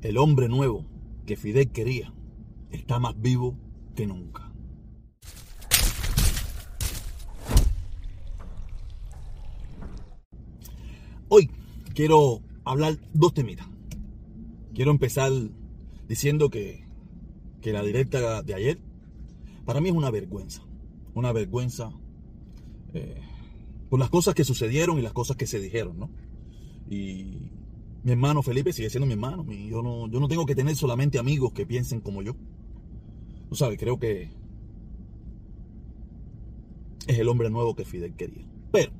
El hombre nuevo que Fidel quería está más vivo que nunca. Hoy quiero hablar dos temitas. Quiero empezar diciendo que, que la directa de ayer para mí es una vergüenza. Una vergüenza eh, por las cosas que sucedieron y las cosas que se dijeron, ¿no? Y mi hermano Felipe sigue siendo mi hermano. yo, no, tengo que tener solamente amigos que piensen como yo. Tú sabes, creo que es el hombre nuevo que Fidel quería. Pero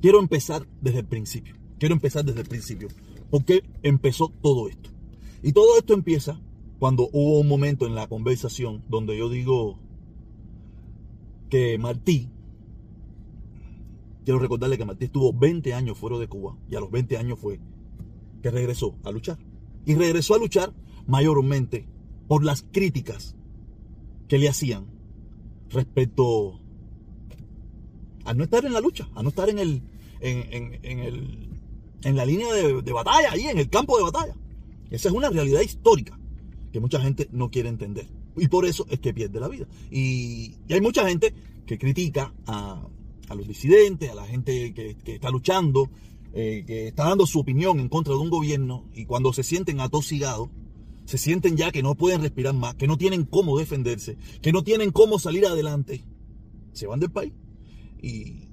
quiero empezar desde el principio. Quiero empezar desde el principio. Porque empezó todo esto. Y todo esto empieza cuando hubo un momento en la conversación donde yo digo que Martí, quiero recordarle que Martí estuvo 20 años fuera de Cuba y a los 20 años fue que regresó a luchar. Y regresó a luchar mayormente por las críticas que le hacían respecto a no estar en la lucha, a no estar en el en, el en la línea de, de, batalla, ahí en el campo de batalla. Esa es una realidad histórica que mucha gente no quiere entender. Y por eso es que pierde la vida. Y, hay mucha gente que critica a, los disidentes, a la gente que, está luchando, eh, que está dando su opinión en contra de un gobierno y cuando se sienten atosigados, se sienten ya que no pueden respirar más, que no tienen cómo defenderse, que no tienen cómo salir adelante, se van del país. Y,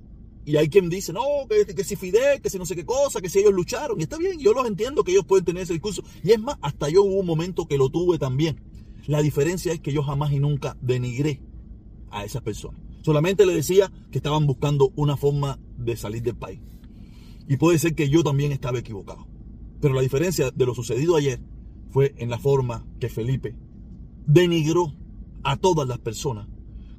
hay quien dice, no, que, que, si Fidel, que si no sé qué cosa, que si ellos lucharon. Y está bien, yo los entiendo que ellos pueden tener ese discurso. Y es más, hasta yo hubo un momento que lo tuve también. La diferencia es que yo jamás y nunca denigré a esas personas. Solamente le decía que estaban buscando una forma de salir del país. Y puede ser que yo también estaba equivocado. Pero la diferencia de lo sucedido ayer fue en la forma que Felipe denigró a todas las personas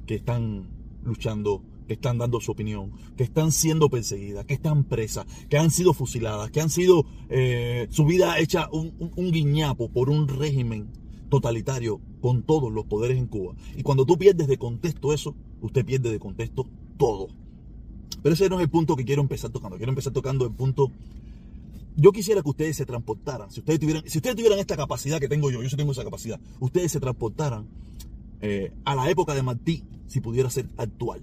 que están luchando, que están dando su opinión, que están siendo perseguidas, que están presas, que han sido fusiladas, que han sido eh, su vida hecha un, un guiñapo por un régimen totalitario con todos los poderes en Cuba. Y cuando tú pierdes de contexto eso, usted pierde de contexto todo. Pero ese no es el punto que quiero empezar tocando. Quiero empezar tocando el punto. Yo quisiera que ustedes se transportaran. Si ustedes tuvieran, si ustedes tuvieran esta capacidad que tengo yo, yo tengo esa capacidad, ustedes se transportaran eh, a la época de Martí, si pudiera ser actual.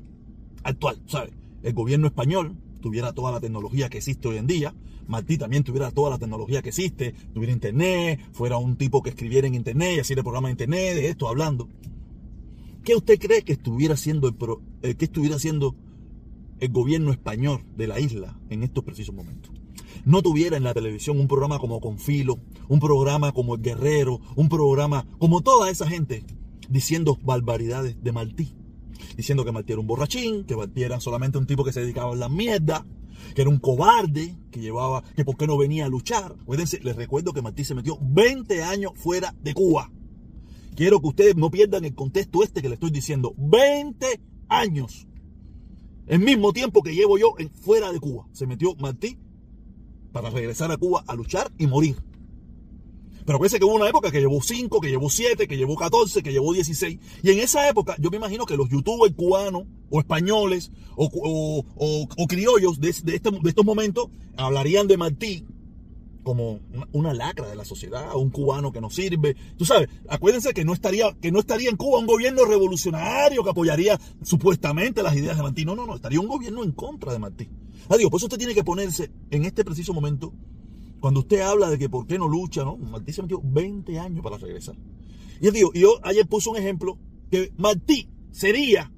Actual, ¿sabes? El gobierno español tuviera toda la tecnología que existe hoy en día. Martí también tuviera toda la tecnología que existe, tuviera internet, fuera un tipo que escribiera en internet y hiciera programa de internet, de esto hablando. ¿Qué usted cree que estuviera haciendo el, eh, que estuviera haciendo el gobierno español de la isla en estos precisos momentos. No tuviera en la televisión un programa como Confilo, un programa como El Guerrero, un programa como toda esa gente diciendo barbaridades de Martí. Diciendo que Martí era un borrachín, que Martí era solamente un tipo que se dedicaba a la mierda, que era un cobarde, que llevaba, que por qué no venía a luchar. Acuérdense, les recuerdo que Martí se metió 20 años fuera de Cuba. Quiero que ustedes no pierdan el contexto este que le estoy diciendo. 20 años. El mismo tiempo que llevo yo fuera de Cuba. Se metió Martí para regresar a Cuba a luchar y morir. Pero parece que hubo una época que llevó 5, que llevó 7, que llevó 14, que llevó 16. Y en esa época yo me imagino que los youtubers cubanos o españoles o, criollos este, de estos momentos hablarían de Martí como una lacra de la sociedad, un cubano que no sirve. Tú sabes, acuérdense que no estaría, que no estaría en Cuba un gobierno revolucionario que apoyaría supuestamente las ideas de Martí. No, no, no, estaría un gobierno en contra de Martí. Ah, digo, por eso usted tiene que ponerse en este preciso momento, cuando usted habla de que por qué no lucha, ¿no? Martí se metió 20 años para regresar. Y digo, yo ayer puse un ejemplo que Martí sería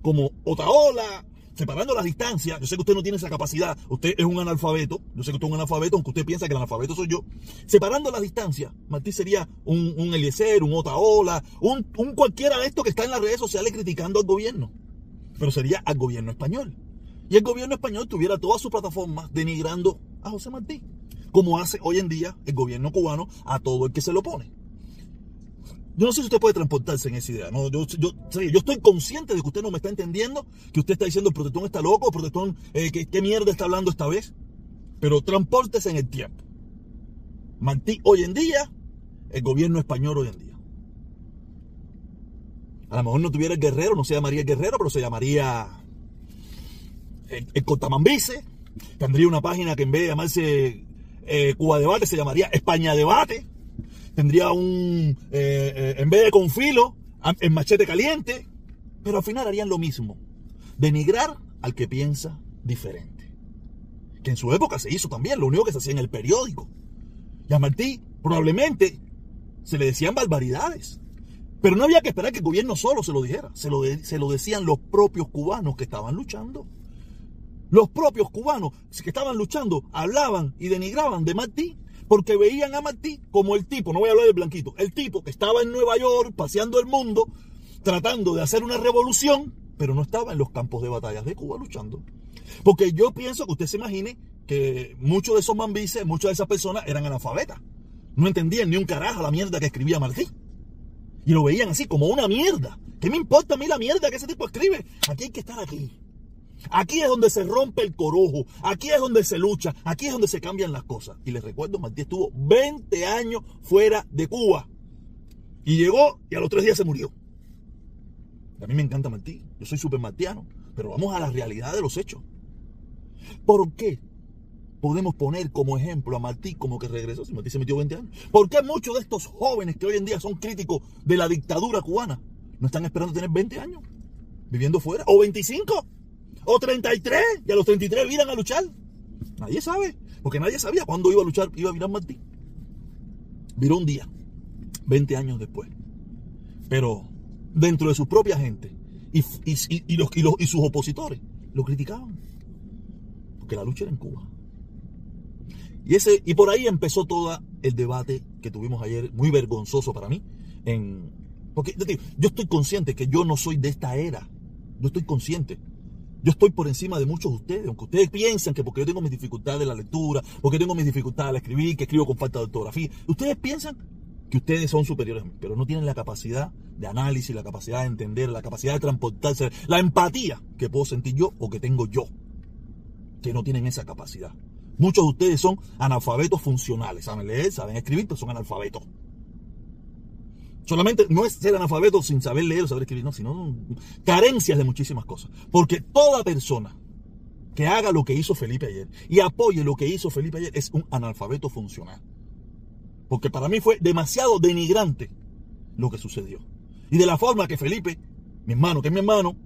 como Otaola, separando las distancias, yo sé que usted no tiene esa capacidad, usted es un analfabeto, yo sé que usted es un analfabeto, aunque usted piensa que el analfabeto soy yo, separando las distancias, Martí sería un, un Eliezer, un Otaola, un, un cualquiera de estos que está en las redes sociales criticando al gobierno, pero sería al gobierno español. Y el gobierno español tuviera todas sus plataformas denigrando a José Martí, como hace hoy en día el gobierno cubano a todo el que se lo pone. Yo no sé si usted puede transportarse en esa idea. ¿no? Yo, yo, yo, estoy consciente de que usted no me está entendiendo, que usted está diciendo el protestón está loco, el protestón, eh, ¿qué, mierda está hablando esta vez? Pero transportese en el tiempo. Martí hoy en día, el gobierno español hoy en día. A lo mejor no tuviera el guerrero, no se llamaría guerrero, pero se llamaría el, el Cotamambice. Tendría una página que en vez de llamarse eh, Cuba Debate se llamaría España Debate. Tendría un, eh, eh, en vez de con filo, en machete caliente. Pero al final harían lo mismo. Denigrar al que piensa diferente. Que en su época se hizo también, lo único que se hacía en el periódico. Y a Martí probablemente se le decían barbaridades. Pero no había que esperar que el gobierno solo se lo dijera. Se lo, se lo decían los propios cubanos que estaban luchando. Los propios cubanos que estaban luchando hablaban y denigraban de Martí porque veían a Martí como el tipo, no voy a hablar del blanquito, el tipo que estaba en Nueva York paseando el mundo tratando de hacer una revolución, pero no estaba en los campos de batalla de Cuba luchando. Porque yo pienso que usted se imagine que muchos de esos mambises, muchas de esas personas eran analfabetas. No entendían ni un carajo la mierda que escribía Martí. Y lo veían así como una mierda. ¿Qué me importa a mí la mierda que ese tipo escribe? Aquí hay que estar aquí. Aquí es donde se rompe el corojo, aquí es donde se lucha, aquí es donde se cambian las cosas. Y les recuerdo, Martí estuvo 20 años fuera de Cuba. Y llegó y a los tres días se murió. A mí me encanta Martí, yo soy súper martiano, pero vamos a la realidad de los hechos. ¿Por qué podemos poner como ejemplo a Martí como que regresó si Martí se metió 20 años? ¿Por qué muchos de estos jóvenes que hoy en día son críticos de la dictadura cubana no están esperando tener 20 años viviendo fuera? ¿O 25? O 33, y a los 33 viran a luchar. Nadie sabe, porque nadie sabía cuándo iba a luchar, iba a virar Martí. Viró un día, 20 años después. Pero dentro de su propia gente y, y, los, y, sus opositores lo criticaban. Porque la lucha era en Cuba. Y, ese, y por ahí empezó todo el debate que tuvimos ayer, muy vergonzoso para mí. En, porque yo estoy consciente que yo no soy de esta era. Yo estoy consciente. Yo estoy por encima de muchos de ustedes, aunque ustedes piensan que porque yo tengo mis dificultades de la lectura, porque tengo mis dificultades al escribir, que escribo con falta de ortografía, ustedes piensan que ustedes son superiores a mí, pero no tienen la capacidad de análisis, la capacidad de entender, la capacidad de transportarse, la empatía que puedo sentir yo o que tengo yo, que no tienen esa capacidad. Muchos de ustedes son analfabetos funcionales, saben leer, saben escribir, pero son analfabetos. Solamente no es ser analfabeto sin saber leer o saber escribir, no, sino carencias de muchísimas cosas. Porque toda persona que haga lo que hizo Felipe ayer y apoye lo que hizo Felipe ayer es un analfabeto funcional. Porque para mí fue demasiado denigrante lo que sucedió. Y de la forma que Felipe, mi hermano, que es mi hermano,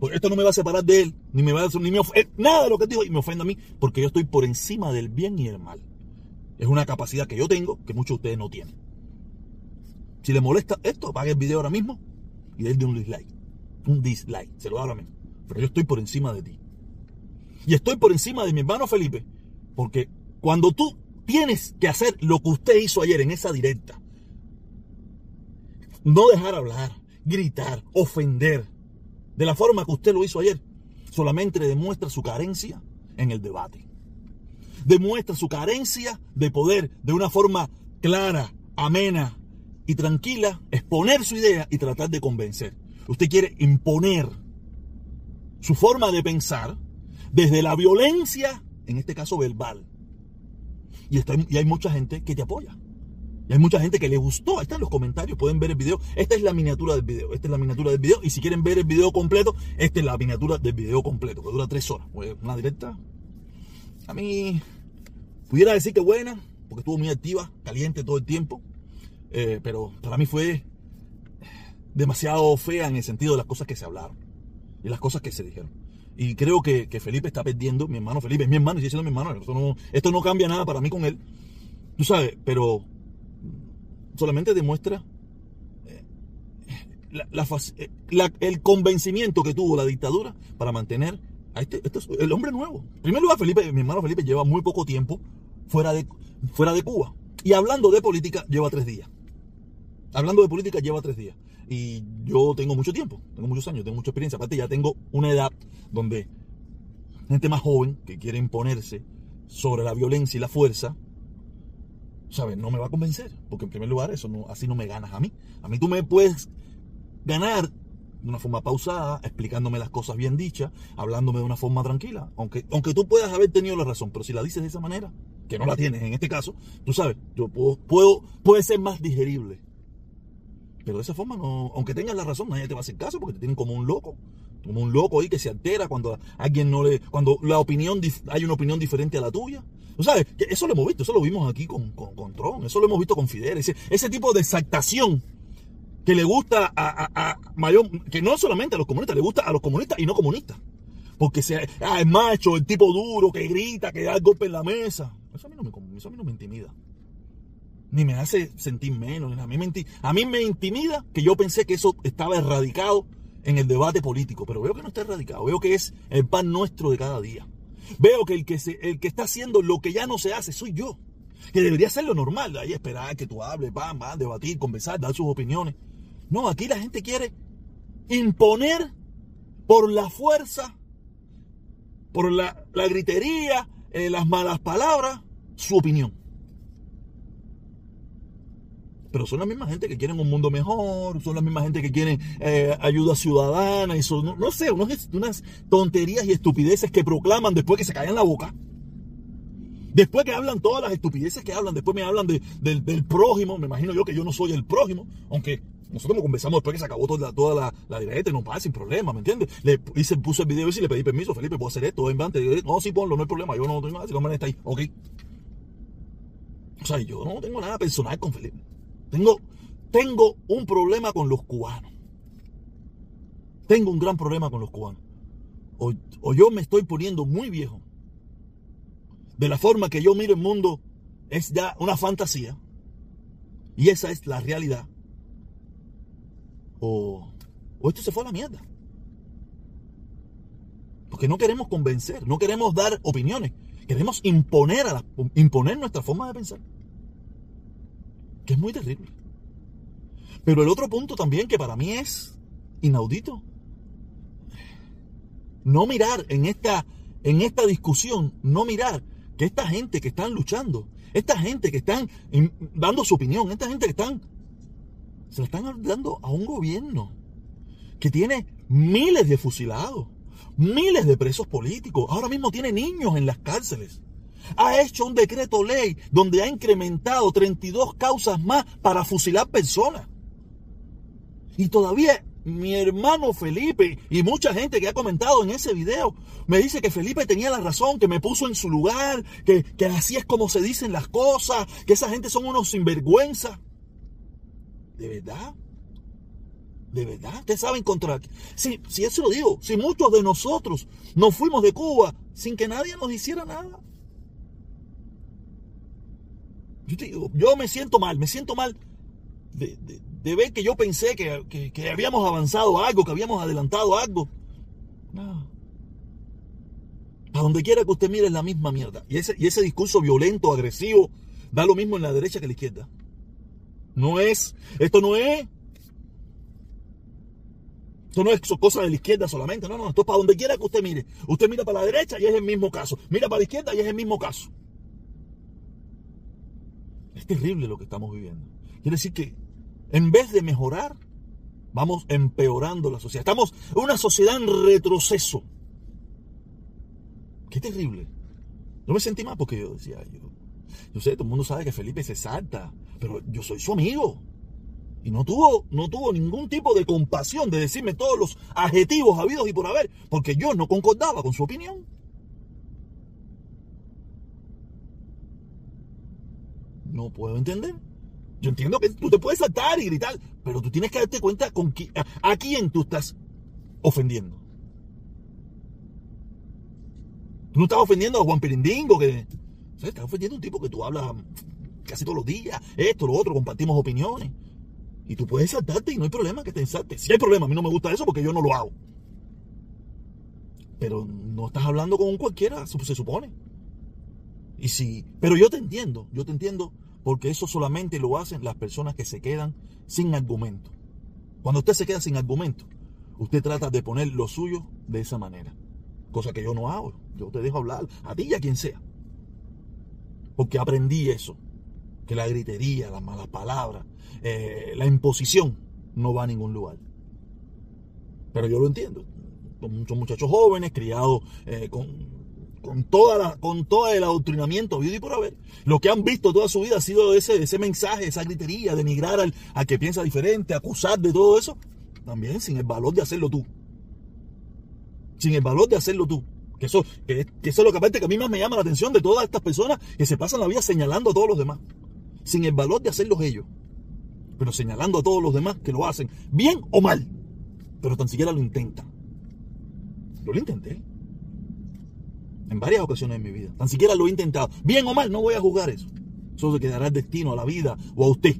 pues esto no me va a separar de él, ni me va a ni me eh, nada de lo que dijo y me ofende a mí, porque yo estoy por encima del bien y el mal. Es una capacidad que yo tengo que muchos de ustedes no tienen. Si le molesta esto, apague el video ahora mismo y denle un dislike. Un dislike, se lo da ahora mismo. Pero yo estoy por encima de ti. Y estoy por encima de mi hermano Felipe, porque cuando tú tienes que hacer lo que usted hizo ayer en esa directa, no dejar hablar, gritar, ofender, de la forma que usted lo hizo ayer, solamente demuestra su carencia en el debate. Demuestra su carencia de poder de una forma clara, amena, y tranquila exponer su idea y tratar de convencer. Usted quiere imponer su forma de pensar desde la violencia, en este caso verbal. Y, y hay mucha gente que te apoya. Y hay mucha gente que le gustó. Ahí están los comentarios, pueden ver el video. Esta es la miniatura del video. Esta es la miniatura del video. Y si quieren ver el video completo, esta es la miniatura del video completo, que dura tres horas. Pues, una directa. A mí, pudiera decir que buena, porque estuvo muy activa, caliente todo el tiempo. Eh, pero para mí fue demasiado fea en el sentido de las cosas que se hablaron y las cosas que se dijeron. Y creo que, Felipe está perdiendo, mi hermano Felipe mi hermano y sigue mi hermano, esto no, esto no cambia nada para mí con él, tú sabes, pero solamente demuestra eh, eh, el convencimiento que tuvo la dictadura para mantener a este, este el hombre nuevo. En primer lugar, Felipe, mi hermano Felipe lleva muy poco tiempo fuera de, fuera de Cuba. Y hablando de política, lleva tres días. Hablando de política lleva tres días. Y yo tengo mucho tiempo, tengo muchos años, tengo mucha experiencia. Aparte ya tengo una edad donde gente más joven que quiere imponerse sobre la violencia y la fuerza, ¿sabes? No me va a convencer. Porque en primer lugar, eso no, así no me ganas a mí. A mí tú me puedes ganar de una forma pausada, explicándome las cosas bien dichas, hablándome de una forma tranquila. Aunque, aunque tú puedas haber tenido la razón, pero si la dices de esa manera, que no la tienes en este caso, tú sabes, yo puedo, puedo puede ser más digerible pero de esa forma, no, aunque tengas la razón, nadie te va a hacer caso porque te tienen como un loco. como un loco ahí que se altera cuando alguien no le, cuando la opinión, hay una opinión diferente a la tuya. ¿Tú sabes? Eso lo hemos visto, eso lo vimos aquí con, con, Tron, eso lo hemos visto con Fidel, ese, ese tipo de exaltación que le gusta a, mayor, que no solamente a los comunistas, le gusta a los comunistas y no comunistas. Porque sea, ah, es macho, el tipo duro, que grita, que da el golpe en la mesa. Eso a mí no me, eso a mí no me intimida. Ni me hace sentir menos. A mí, me, a mí me intimida que yo pensé que eso estaba erradicado en el debate político, pero veo que no está erradicado, veo que es el pan nuestro de cada día. Veo que el que, el que está haciendo lo que ya no se hace soy yo, que debería ser lo normal, ahí esperar que tú hables, van, debatir, conversar, dar sus opiniones. No, aquí la gente quiere imponer por la fuerza, por la, gritería, eh, las malas palabras, su opinión. Pero son la misma gente que quieren un mundo mejor, son la misma gente que quieren eh, ayuda ciudadana, y son, no, sé, unas, tonterías y estupideces que proclaman después que se caen la boca. Después que hablan todas las estupideces que hablan, después me hablan del, prójimo, me imagino yo que yo no soy el prójimo, aunque nosotros nos conversamos después que se acabó toda, toda la, la directa, no pasa sin problema, ¿me entiendes? Le hice, puse el video y le pedí permiso, Felipe, puedo hacer esto, en No, sí, ponlo, no hay problema, yo no tengo nada, si no está ahí, ok. O sea, yo no tengo nada personal con Felipe. Tengo, tengo un problema con los cubanos. Tengo un gran problema con los cubanos. O, o, yo me estoy poniendo muy viejo. De la forma que yo miro el mundo es ya una fantasía. Y esa es la realidad. O, o esto se fue a la mierda. Porque no queremos convencer, no queremos dar opiniones. Queremos imponer, a imponer nuestra forma de pensar que es muy terrible. Pero el otro punto también que para mí es inaudito. No mirar en esta, en esta discusión, no mirar que esta gente que están luchando, esta gente que están dando su opinión, esta gente que están, se la están dando a un gobierno que tiene miles de fusilados, miles de presos políticos, ahora mismo tiene niños en las cárceles ha hecho un decreto ley donde ha incrementado 32 causas más para fusilar personas. Y todavía mi hermano Felipe y mucha gente que ha comentado en ese video me dice que Felipe tenía la razón, que me puso en su lugar, que, así es como se dicen las cosas, que esa gente son unos sinvergüenza. ¿De verdad? ¿De verdad? ¿Ustedes saben contra Si, si eso lo digo, si muchos de nosotros nos fuimos de Cuba sin que nadie nos hiciera nada. Yo, me siento mal, me siento mal de, ver que yo pensé que, habíamos avanzado algo, que habíamos adelantado algo. No. A donde quiera que usted mire es la misma mierda. Y ese, y ese discurso violento, agresivo, da lo mismo en la derecha que en la izquierda. No es, esto no es, esto no es cosa de la izquierda solamente, no, no, esto es para donde quiera que usted mire. Usted mira para la derecha y es el mismo caso. Mira para la izquierda y es el mismo caso. Es terrible lo que estamos viviendo. Quiere decir que en vez de mejorar, vamos empeorando la sociedad. Estamos en una sociedad en retroceso. Qué terrible. Yo me sentí mal porque yo decía, yo, yo sé, todo el mundo sabe que Felipe se salta, pero yo soy su amigo. Y no tuvo, no tuvo ningún tipo de compasión de decirme todos los adjetivos habidos y por haber, porque yo no concordaba con su opinión. No puedo entender. Yo entiendo que tú te puedes saltar y gritar, pero tú tienes que darte cuenta con a, quién tú estás ofendiendo. Tú no estás ofendiendo a Juan Pirindingo, que estás ofendiendo a un tipo que tú hablas casi todos los días, esto, lo otro, compartimos opiniones. Y tú puedes saltarte y no hay problema que te saltes. Si hay problema, a mí no me gusta eso porque yo no lo hago. Pero no estás hablando con un cualquiera, se supone. Y si, pero yo te entiendo, yo te entiendo porque eso solamente lo hacen las personas que se quedan sin argumento. Cuando usted se queda sin argumento, usted trata de poner lo suyo de esa manera. Cosa que yo no hago. Yo te dejo hablar a ti y a quien sea. Porque aprendí eso. Que la gritería, las malas palabras, eh, la imposición no va a ningún lugar. Pero yo lo entiendo. Son muchachos jóvenes, criados eh, con con, toda la, con todo el adoctrinamiento habido y por haber. Lo que han visto toda su vida ha sido ese, ese mensaje, esa gritería, denigrar al, al que piensa diferente, acusar de todo eso. También sin el valor de hacerlo tú. sin el valor de hacerlo tú. Que eso, que, eso es lo que aparte que a mí más me llama la atención de todas estas personas que se pasan la vida señalando a todos los demás. Sin el valor de hacerlos ellos. Pero señalando a todos los demás que lo hacen, bien o mal. Pero tan siquiera lo intentan. Yo lo intenté. En varias ocasiones en mi vida. Tan siquiera lo he intentado. Bien o mal, no voy a juzgar eso. Eso se quedará el destino, a la vida o a usted.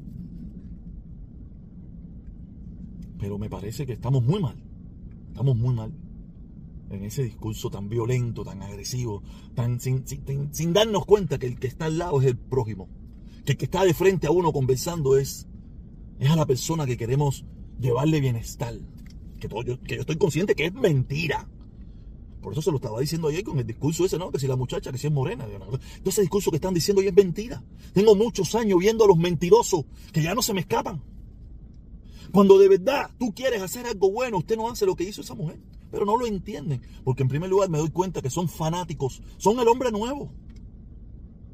Pero me parece que estamos muy mal. Estamos muy mal en ese discurso tan violento, tan agresivo, tan sin, darnos cuenta que el que está al lado es el prójimo. Que el que está de frente a uno conversando es, es a la persona que queremos llevarle bienestar. Que, todo, yo, que yo estoy consciente que es mentira. Por eso se lo estaba diciendo ayer con el discurso ese, ¿no? Que si la muchacha, que si es morena. Todo ese discurso que están diciendo hoy es mentira. Tengo muchos años viendo a los mentirosos que ya no se me escapan. Cuando de verdad tú quieres hacer algo bueno, usted no hace lo que hizo esa mujer. Pero no lo entienden. Porque en primer lugar me doy cuenta que son fanáticos. Son el hombre nuevo.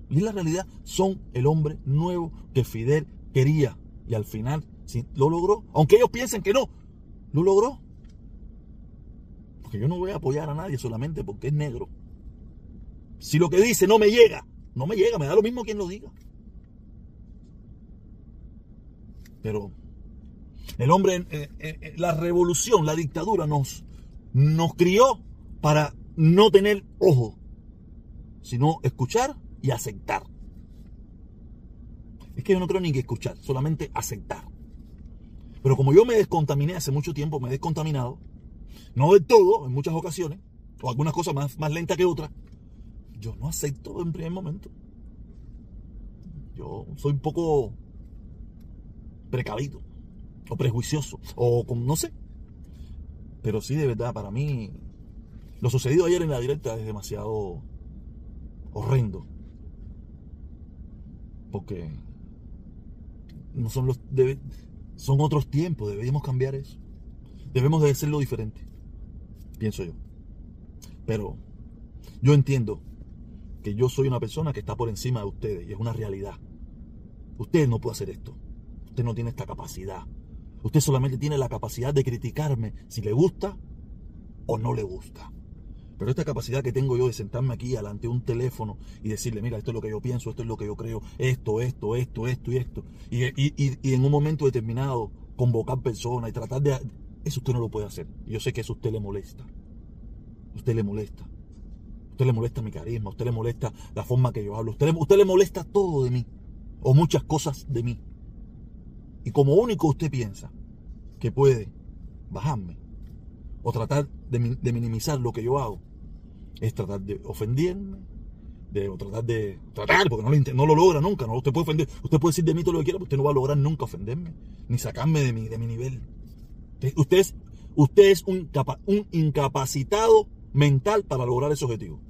Y la realidad son el hombre nuevo que Fidel quería. Y al final sí, lo logró. Aunque ellos piensen que no, lo logró. Porque yo no voy a apoyar a nadie solamente porque es negro. Si lo que dice no me llega, no me llega, me da lo mismo quien lo diga. Pero el hombre, eh, eh, eh, la revolución, la dictadura nos, nos crió para no tener ojo, sino escuchar y aceptar. Es que yo no creo ni que escuchar, solamente aceptar. Pero como yo me descontaminé hace mucho tiempo, me he descontaminado, no de todo, en muchas ocasiones, o algunas cosas más, más lentas que otras. Yo no acepto en primer momento. Yo soy un poco precavido, o prejuicioso, o no sé. Pero sí, de verdad, para mí, lo sucedido ayer en la directa es demasiado horrendo. Porque no son los son otros tiempos, deberíamos cambiar eso. Debemos de hacerlo diferente pienso yo. Pero yo entiendo que yo soy una persona que está por encima de ustedes y es una realidad. Usted no puede hacer esto. Usted no tiene esta capacidad. Usted solamente tiene la capacidad de criticarme si le gusta o no le gusta. Pero esta capacidad que tengo yo de sentarme aquí delante de un teléfono y decirle, mira, esto es lo que yo pienso, esto es lo que yo creo, esto, esto, esto, esto y esto. Y, y en un momento determinado convocar personas y tratar de, eso usted no lo puede hacer. Yo sé que eso a usted le molesta. usted le molesta. usted le molesta mi carisma, usted le molesta la forma que yo hablo, usted le, usted le molesta todo de mí. O muchas cosas de mí. Y como único usted piensa que puede bajarme o tratar de, minimizar lo que yo hago, es tratar de ofenderme, de, o tratar de tratar, porque no lo, no lo logra nunca, no usted puede ofender, usted puede decir de mí todo lo que quiera, pero usted no va a lograr nunca ofenderme, ni sacarme de mi, de mi nivel. Usted es, un, un incapacitado mental para lograr ese objetivo.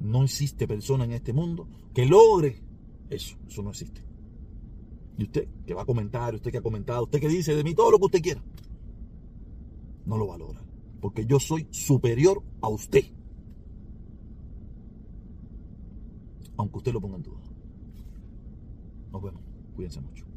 No existe persona en este mundo que logre eso. Eso no existe. Y usted que va a comentar, usted que ha comentado, usted que dice de mí todo lo que usted quiera, no lo va a lograr. Porque yo soy superior a usted. Aunque usted lo ponga en duda. Nos vemos. Cuídense mucho.